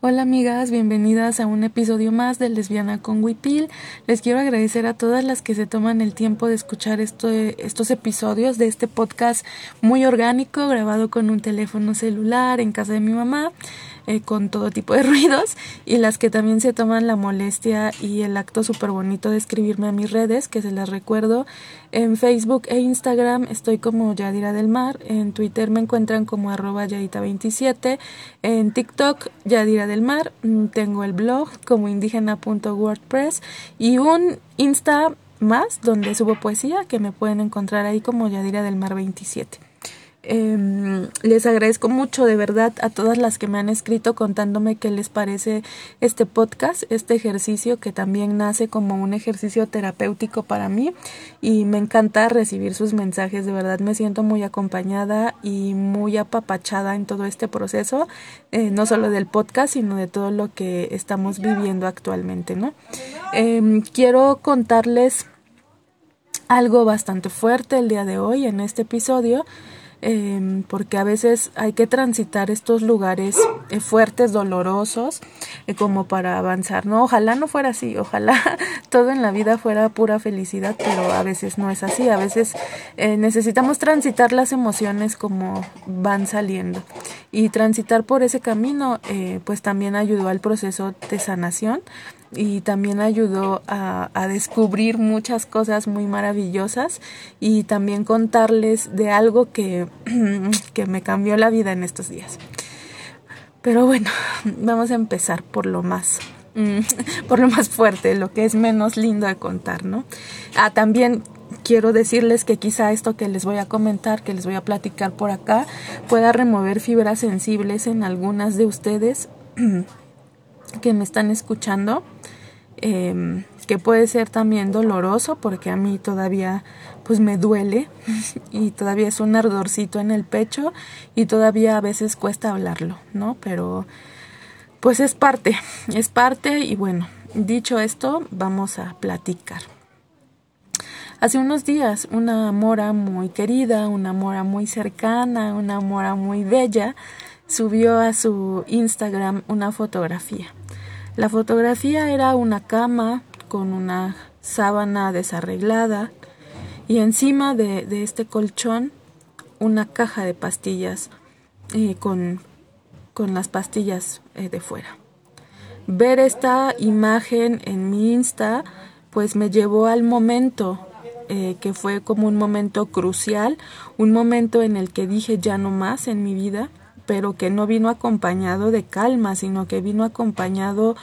Hola amigas, bienvenidas a un episodio más de Lesbiana con Wipil. Les quiero agradecer a todas las que se toman el tiempo de escuchar esto, estos episodios de este podcast muy orgánico, grabado con un teléfono celular en casa de mi mamá. Eh, con todo tipo de ruidos y las que también se toman la molestia y el acto súper bonito de escribirme a mis redes, que se las recuerdo. En Facebook e Instagram estoy como Yadira del Mar, en Twitter me encuentran como arroba Yadita27, en TikTok Yadira del Mar, mm, tengo el blog como indígena.wordpress y un Insta más donde subo poesía que me pueden encontrar ahí como Yadira del Mar 27. Eh, les agradezco mucho de verdad a todas las que me han escrito contándome qué les parece este podcast, este ejercicio que también nace como un ejercicio terapéutico para mí y me encanta recibir sus mensajes, de verdad me siento muy acompañada y muy apapachada en todo este proceso, eh, no solo del podcast, sino de todo lo que estamos viviendo actualmente, ¿no? Eh, quiero contarles algo bastante fuerte el día de hoy en este episodio eh, porque a veces hay que transitar estos lugares eh, fuertes, dolorosos, eh, como para avanzar. No, ojalá no fuera así, ojalá todo en la vida fuera pura felicidad, pero a veces no es así. A veces eh, necesitamos transitar las emociones como van saliendo y transitar por ese camino, eh, pues también ayudó al proceso de sanación y también ayudó a, a, descubrir muchas cosas muy maravillosas y también contarles de algo que, que me cambió la vida en estos días. Pero bueno, vamos a empezar por lo más por lo más fuerte, lo que es menos lindo de contar, ¿no? Ah, también quiero decirles que quizá esto que les voy a comentar, que les voy a platicar por acá, pueda remover fibras sensibles en algunas de ustedes que me están escuchando, eh, que puede ser también doloroso porque a mí todavía pues me duele y todavía es un ardorcito en el pecho y todavía a veces cuesta hablarlo, ¿no? Pero pues es parte, es parte y bueno, dicho esto, vamos a platicar. Hace unos días una mora muy querida, una mora muy cercana, una mora muy bella, subió a su Instagram una fotografía. La fotografía era una cama con una sábana desarreglada y encima de, de este colchón una caja de pastillas eh, con, con las pastillas eh, de fuera. Ver esta imagen en mi Insta pues me llevó al momento eh, que fue como un momento crucial, un momento en el que dije ya no más en mi vida, pero que no vino acompañado de calma, sino que vino acompañado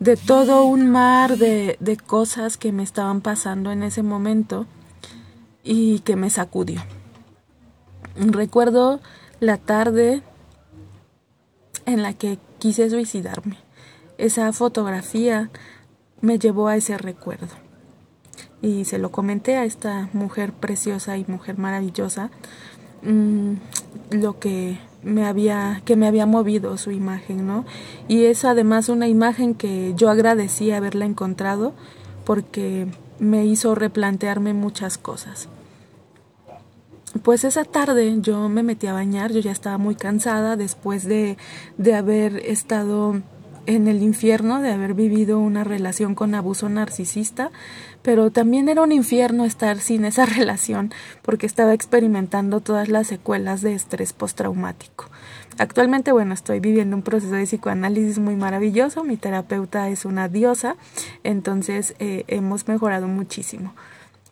de todo un mar de, de cosas que me estaban pasando en ese momento y que me sacudió. Recuerdo la tarde en la que quise suicidarme. Esa fotografía me llevó a ese recuerdo y se lo comenté a esta mujer preciosa y mujer maravillosa mmm, lo que me había que me había movido su imagen no y es además una imagen que yo agradecí haberla encontrado porque me hizo replantearme muchas cosas. Pues esa tarde yo me metí a bañar yo ya estaba muy cansada después de de haber estado en el infierno de haber vivido una relación con abuso narcisista, pero también era un infierno estar sin esa relación porque estaba experimentando todas las secuelas de estrés postraumático. Actualmente, bueno, estoy viviendo un proceso de psicoanálisis muy maravilloso, mi terapeuta es una diosa, entonces eh, hemos mejorado muchísimo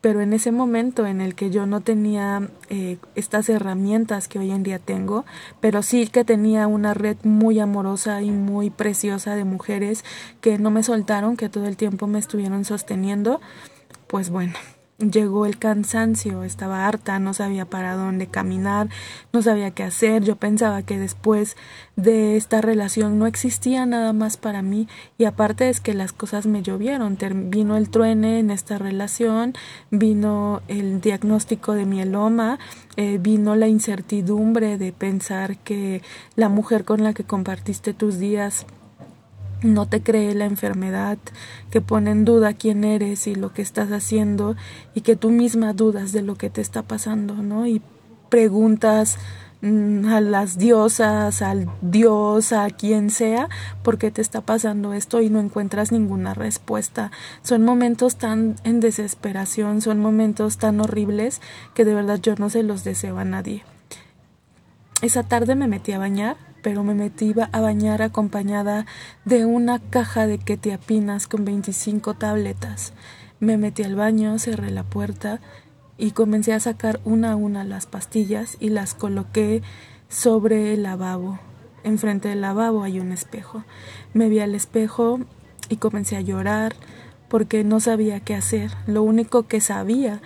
pero en ese momento en el que yo no tenía eh, estas herramientas que hoy en día tengo, pero sí que tenía una red muy amorosa y muy preciosa de mujeres que no me soltaron, que todo el tiempo me estuvieron sosteniendo, pues bueno, llegó el cansancio, estaba harta, no sabía para dónde caminar, no sabía qué hacer, yo pensaba que después de esta relación no existía nada más para mí y aparte es que las cosas me llovieron, vino el truene en esta relación, vino el diagnóstico de mieloma, eh, vino la incertidumbre de pensar que la mujer con la que compartiste tus días no te cree la enfermedad, que pone en duda quién eres y lo que estás haciendo y que tú misma dudas de lo que te está pasando, ¿no? Y preguntas mm, a las diosas, al dios, a quien sea, por qué te está pasando esto y no encuentras ninguna respuesta. Son momentos tan en desesperación, son momentos tan horribles que de verdad yo no se los deseo a nadie. Esa tarde me metí a bañar, pero me metí a bañar acompañada de una caja de ketiapinas con 25 tabletas. Me metí al baño, cerré la puerta y comencé a sacar una a una las pastillas y las coloqué sobre el lavabo. Enfrente del lavabo hay un espejo. Me vi al espejo y comencé a llorar porque no sabía qué hacer. Lo único que sabía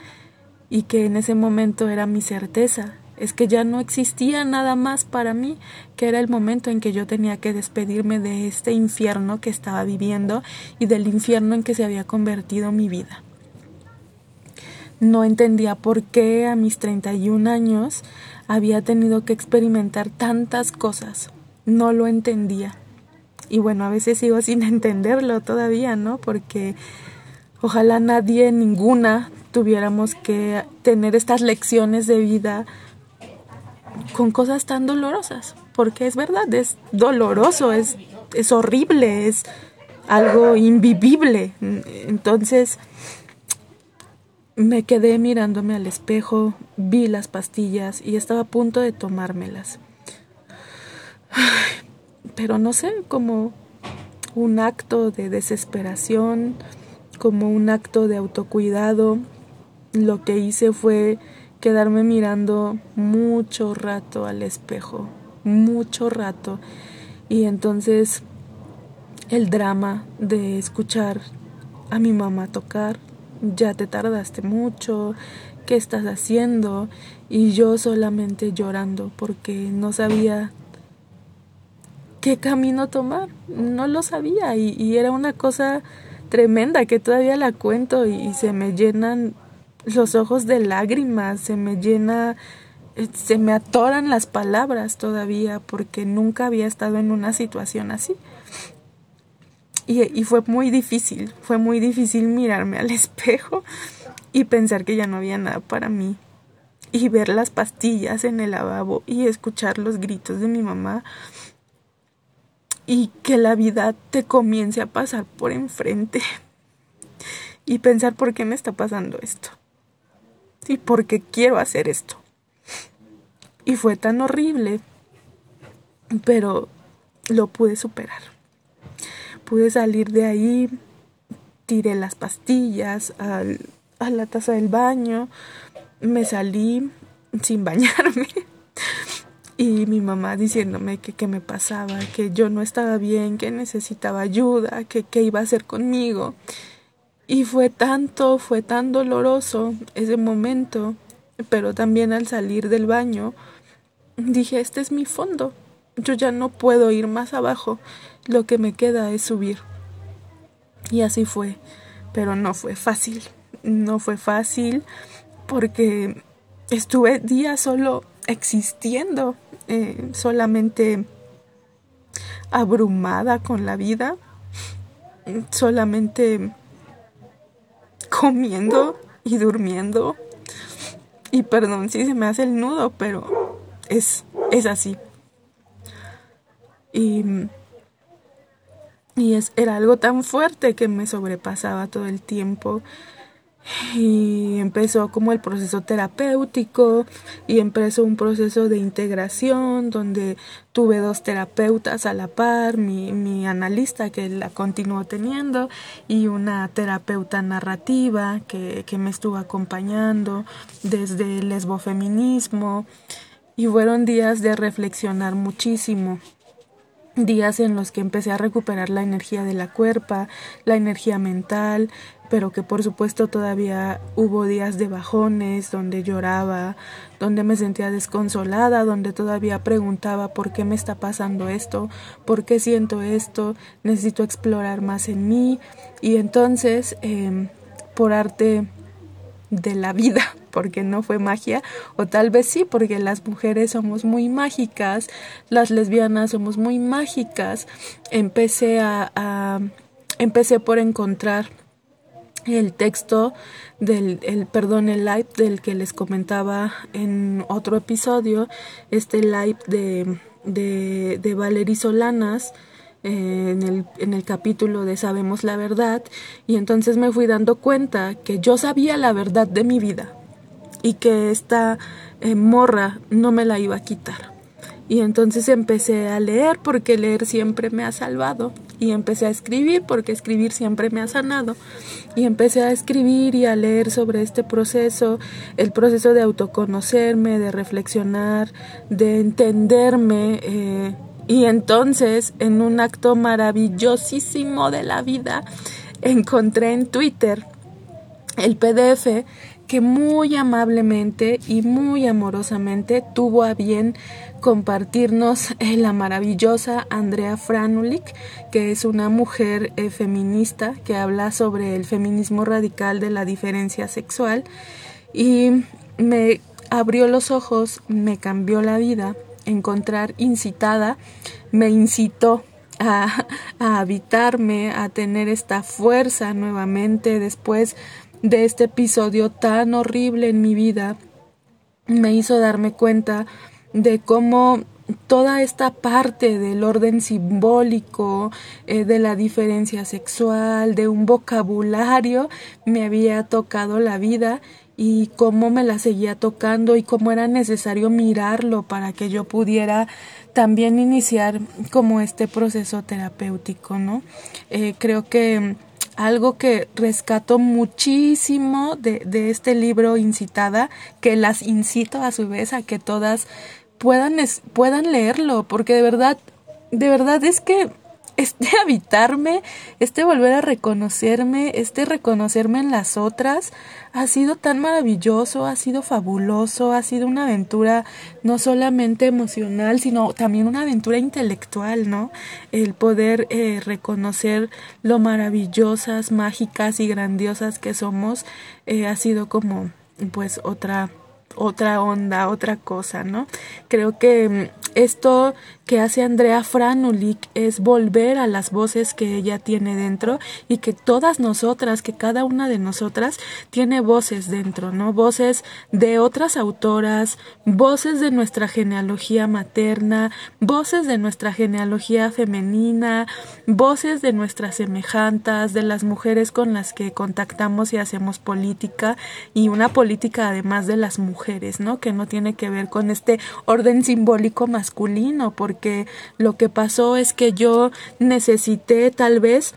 y que en ese momento era mi certeza es que ya no existía nada más para mí, que era el momento en que yo tenía que despedirme de este infierno que estaba viviendo y del infierno en que se había convertido mi vida. No entendía por qué a mis 31 años había tenido que experimentar tantas cosas. No lo entendía. Y bueno, a veces sigo sin entenderlo todavía, ¿no? Porque ojalá nadie, ninguna, tuviéramos que tener estas lecciones de vida con cosas tan dolorosas, porque es verdad, es doloroso, es, es horrible, es algo invivible. Entonces me quedé mirándome al espejo, vi las pastillas y estaba a punto de tomármelas. Pero no sé, como un acto de desesperación, como un acto de autocuidado, lo que hice fue quedarme mirando mucho rato al espejo, mucho rato. Y entonces el drama de escuchar a mi mamá tocar, ya te tardaste mucho, ¿qué estás haciendo? Y yo solamente llorando porque no sabía qué camino tomar, no lo sabía y, era una cosa tremenda que todavía la cuento y se me llenan los ojos de lágrimas, se me llena, se me atoran las palabras todavía porque nunca había estado en una situación así. Y, y, fue muy difícil, fue muy difícil mirarme al espejo y pensar que ya no había nada para mí. Y ver las pastillas en el lavabo y escuchar los gritos de mi mamá. Y que la vida te comience a pasar por enfrente. Y pensar por qué me está pasando esto y porque quiero hacer esto. Y fue tan horrible, pero lo pude superar. Pude salir de ahí, tiré las pastillas a la taza del baño, me salí sin bañarme. Y mi mamá diciéndome que qué me pasaba, que yo no estaba bien, que necesitaba ayuda, que qué iba a hacer conmigo. Y fue tanto, fue tan doloroso ese momento, pero también al salir del baño dije, este es mi fondo, yo ya no puedo ir más abajo, lo que me queda es subir. Y así fue, pero no fue fácil, no fue fácil porque estuve días solo existiendo, eh, solamente abrumada con la vida, solamente comiendo y durmiendo. Y perdón si se me hace el nudo, pero es, es así. Y, y es, era algo tan fuerte que me sobrepasaba todo el tiempo y empezó como el proceso terapéutico y empezó un proceso de integración donde tuve dos terapeutas a la par, mi, mi analista que la continuó teniendo y una terapeuta narrativa que, que me estuvo acompañando desde el lesbofeminismo y fueron días de reflexionar muchísimo días en los que empecé a recuperar la energía de la cuerpa, la energía mental, pero que por supuesto todavía hubo días de bajones donde lloraba, donde me sentía desconsolada, donde todavía preguntaba por qué me está pasando esto, por qué siento esto, necesito explorar más en mí y entonces em, por arte de la vida, porque no fue magia, o tal vez sí, porque las mujeres somos muy mágicas, las lesbianas somos muy mágicas, empecé a, a empecé por encontrar el texto del el perdón el live del que les comentaba en otro episodio este live de de, de Valery Solanas eh, en, el, en el capítulo de Sabemos la verdad y entonces me fui dando cuenta que yo sabía la verdad de mi vida y que esta eh, morra no me la iba a quitar y entonces empecé a leer porque leer siempre me ha salvado. Y empecé a escribir porque escribir siempre me ha sanado. Y empecé a escribir y a leer sobre este proceso, el proceso de autoconocerme, de reflexionar, de entenderme. Eh, y entonces, en un acto maravillosísimo de la vida, encontré en Twitter el PDF que muy amablemente y muy amorosamente tuvo a bien compartirnos eh, la maravillosa Andrea Franulik, que es una mujer eh, feminista que habla sobre el feminismo radical de la diferencia sexual. Y me abrió los ojos, me cambió la vida, encontrar incitada, me incitó a, a habitarme, a tener esta fuerza nuevamente después de este episodio tan horrible en mi vida me hizo darme cuenta de cómo toda esta parte del orden simbólico, eh, de la diferencia sexual, de un vocabulario, me había tocado la vida y cómo me la seguía tocando y cómo era necesario mirarlo para que yo pudiera también iniciar como este proceso terapéutico, ¿no? Eh, creo que algo que rescato muchísimo de, de este libro Incitada, que las incito a su vez a que todas puedan, puedan leerlo, porque de verdad, de verdad es que este habitarme, este volver a reconocerme, este reconocerme en las otras, ha sido tan maravilloso, ha sido fabuloso, ha sido una aventura no solamente emocional, sino también una aventura intelectual, ¿no? El poder eh, reconocer lo maravillosas, mágicas y grandiosas que somos eh, ha sido como pues otra otra onda, otra cosa, ¿no? Creo que mm, esto que hace Andrea Franulik es volver a las voces que ella tiene dentro y que todas nosotras, que cada una de nosotras tiene voces dentro, ¿no? Voces de otras autoras, voces de nuestra genealogía materna, voces de nuestra genealogía femenina, voces de nuestras semejantas, de las mujeres con las que contactamos y hacemos política y una política además de las mujeres, ¿no? Que no tiene que ver con este orden simbólico masculino, que lo que pasó es que yo necesité tal vez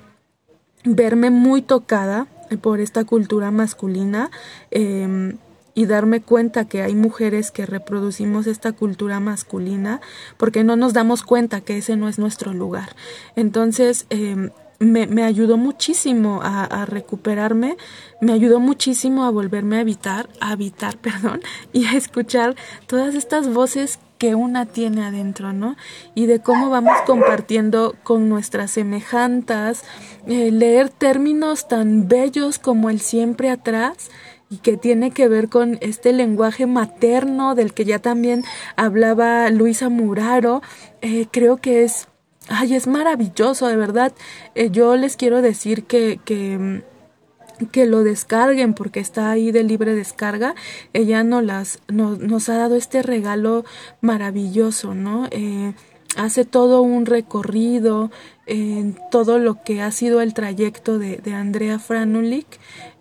verme muy tocada por esta cultura masculina em, y darme cuenta que hay mujeres que reproducimos esta cultura masculina porque no nos damos cuenta que ese no es nuestro lugar. Entonces, em, me, me, ayudó muchísimo a, recuperarme, me ayudó muchísimo a volverme a habitar, a habitar, perdón, y a escuchar todas estas voces que una tiene adentro, ¿no? Y de cómo vamos compartiendo con nuestras semejantas, eh, leer términos tan bellos como el siempre atrás y que tiene que ver con este lenguaje materno del que ya también hablaba Luisa Muraro, eh, creo que es, ay, es maravilloso, de verdad. Eh, yo les quiero decir que, que que lo descarguen porque está ahí de libre descarga. Ella nos, las, nos, ha dado este regalo maravilloso, ¿no? Eh, hace todo un recorrido en todo lo que ha sido el trayecto de, de Andrea Franulik,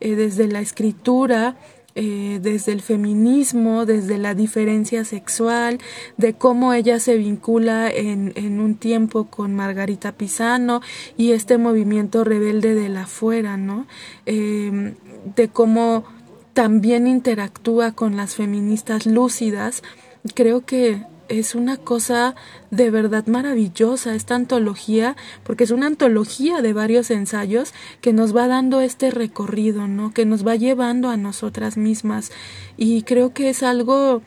eh, desde la escritura, eh, desde el feminismo, desde la diferencia sexual, de cómo ella se vincula en, en un tiempo con Margarita Pisano y este movimiento rebelde de la fuera, ¿no? Eh, de cómo también interactúa con las feministas lúcidas. Creo que es una cosa de verdad maravillosa esta antología, porque es una antología de varios ensayos que nos va dando este recorrido, ¿no? Que nos va llevando a nosotras mismas. Y creo que es algo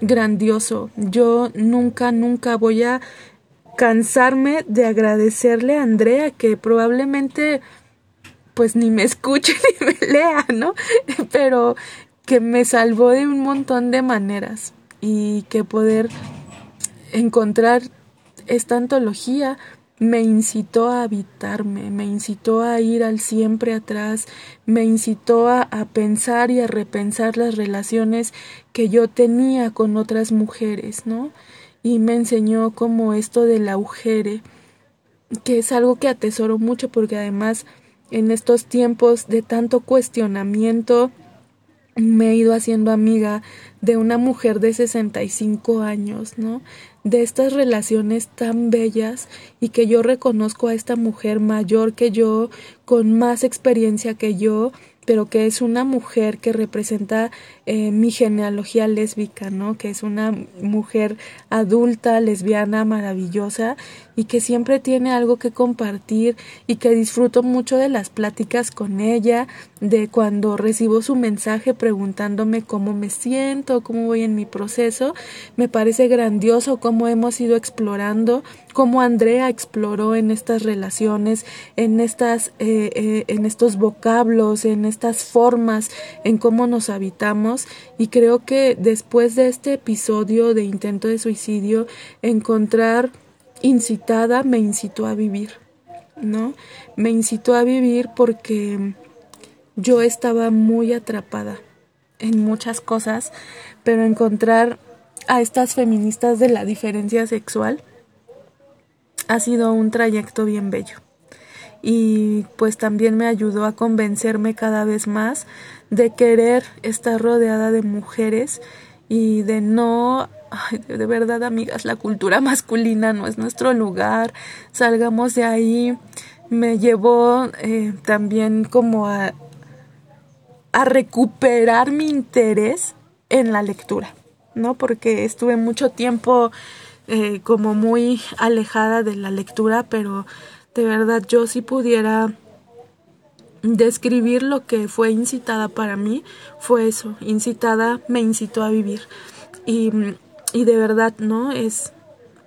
grandioso. Yo nunca, nunca voy a cansarme de agradecerle a Andrea que probablemente pues ni me escuche ni me lea, ¿no? Pero que me salvó de un montón de maneras y que poder encontrar esta antología me incitó a habitarme, me incitó a ir al siempre atrás, me incitó a, a pensar y a repensar las relaciones que yo tenía con otras mujeres, ¿no? Y me enseñó como esto del agujere, que es algo que atesoro mucho porque además en estos tiempos de tanto cuestionamiento me he ido haciendo amiga de una mujer de 65 años, ¿no? De estas relaciones tan bellas y que yo reconozco a esta mujer mayor que yo, con más experiencia que yo, pero que es una mujer que representa eh, mi genealogía lésbica, ¿no? Que es una mujer adulta, lesbiana, maravillosa y que siempre tiene algo que compartir y que disfruto mucho de las pláticas con ella, de cuando recibo su mensaje preguntándome cómo me siento, cómo voy en mi proceso. Me parece grandioso cómo hemos ido explorando, cómo Andrea exploró en estas relaciones, en estas, eh, eh, en estos vocablos, en estas formas, en cómo nos habitamos. Y creo que después de este episodio de intento de suicidio, encontrar incitada me incitó a vivir, ¿no? Me incitó a vivir porque yo estaba muy atrapada en muchas cosas, pero encontrar a estas feministas de la diferencia sexual ha sido un trayecto bien bello. Y pues también me ayudó a convencerme cada vez más de querer estar rodeada de mujeres y de no de verdad, amigas, la cultura masculina no es nuestro lugar. Salgamos de ahí. Me llevó eh, también como a, a recuperar mi interés en la lectura, ¿no? Porque estuve mucho tiempo eh, como muy alejada de la lectura, pero de verdad yo si pudiera describir lo que fue incitada para mí, fue eso, incitada me incitó a vivir. Y y de verdad, ¿no? Es,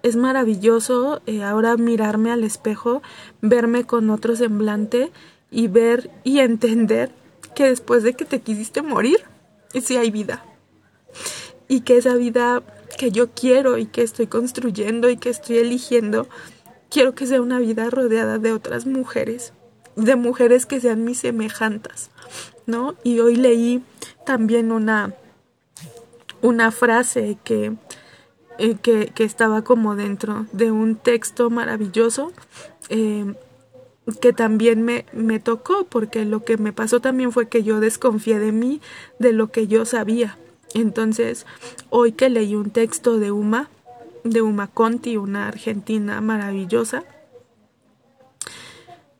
es maravilloso eh, ahora mirarme al espejo, verme con otro semblante y ver y entender que después de que te quisiste morir, sí hay vida. Y que esa vida que yo quiero y que estoy construyendo y que estoy eligiendo, quiero que sea una vida rodeada de otras mujeres, de mujeres que sean mis semejantas, ¿no? Y hoy leí también una, una frase que eh, que, estaba como dentro de un texto maravilloso eh, que también me, me tocó porque lo que me pasó también fue que yo desconfié de mí, de lo que yo sabía. Entonces, hoy que leí un texto de Uma, de Uma Conti, una argentina maravillosa,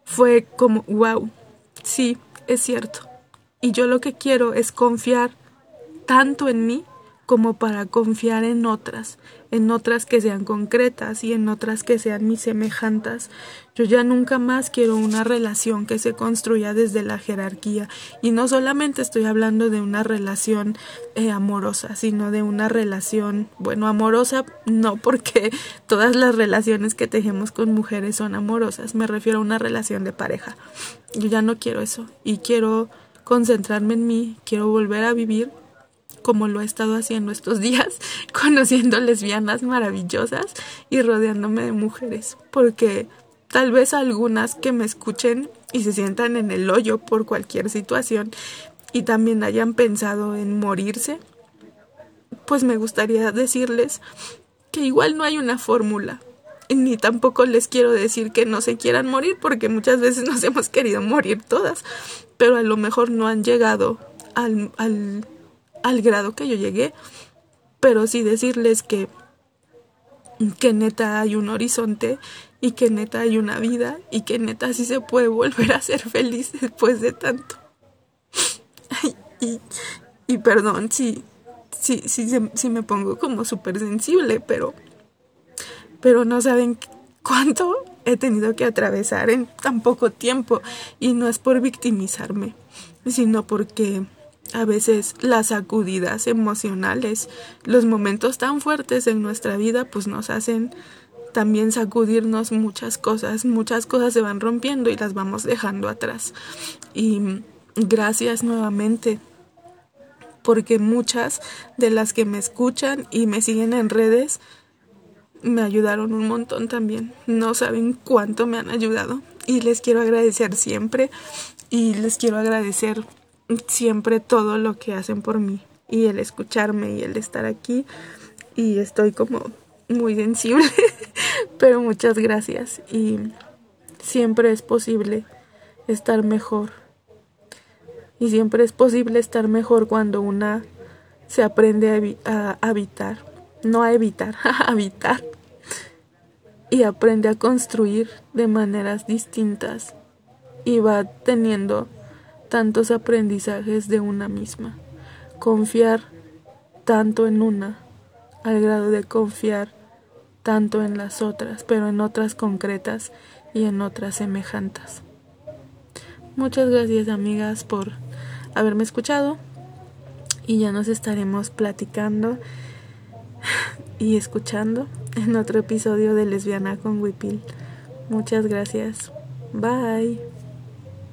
fue como, wow, sí, es cierto. Y yo lo que quiero es confiar tanto en mí como para confiar en otras, en otras que sean concretas y en otras que sean mis semejantas. Yo ya nunca más quiero una relación que se construya desde la jerarquía y no solamente estoy hablando de una relación eh, amorosa, sino de una relación, bueno, amorosa no porque todas las relaciones que tejemos con mujeres son amorosas, me refiero a una relación de pareja. Yo ya no quiero eso y quiero concentrarme en mí, quiero volver a vivir como lo he estado haciendo estos días, conociendo lesbianas maravillosas y rodeándome de mujeres, porque tal vez algunas que me escuchen y se sientan en el hoyo por cualquier situación y también hayan pensado en morirse, pues me gustaría decirles que igual no hay una fórmula, ni tampoco les quiero decir que no se quieran morir, porque muchas veces nos hemos querido morir todas, pero a lo mejor no han llegado al, al grado que yo llegué, pero sí decirles que que neta hay un horizonte y que neta hay una vida y que neta sí se puede volver a ser feliz después de tanto. y, perdón si, si, si, si me pongo como súper sensible, pero, pero no saben cuánto he tenido que atravesar en tan poco tiempo y no es por victimizarme, sino porque a veces las sacudidas emocionales, los momentos tan fuertes en nuestra vida, pues nos hacen también sacudirnos muchas cosas, muchas cosas se van rompiendo y las vamos dejando atrás. Y gracias nuevamente, porque muchas de las que me escuchan y me siguen en redes me ayudaron un montón también. No saben cuánto me han ayudado y les quiero agradecer siempre y les quiero agradecer siempre todo lo que hacen por mí. Y el escucharme y el estar aquí. Y estoy como muy sensible, pero muchas gracias. Y siempre es posible estar mejor. Y siempre es posible estar mejor cuando una se aprende a, habitar, no a evitar, a habitar. Y aprende a construir de maneras distintas. Y va teniendo tantos aprendizajes de una misma. Confiar tanto en una al grado de confiar tanto en las otras, pero en otras concretas y en otras semejantes. Muchas gracias amigas por haberme escuchado y ya nos estaremos platicando y escuchando en otro episodio de Lesbiana con Wipil. Muchas gracias. Bye.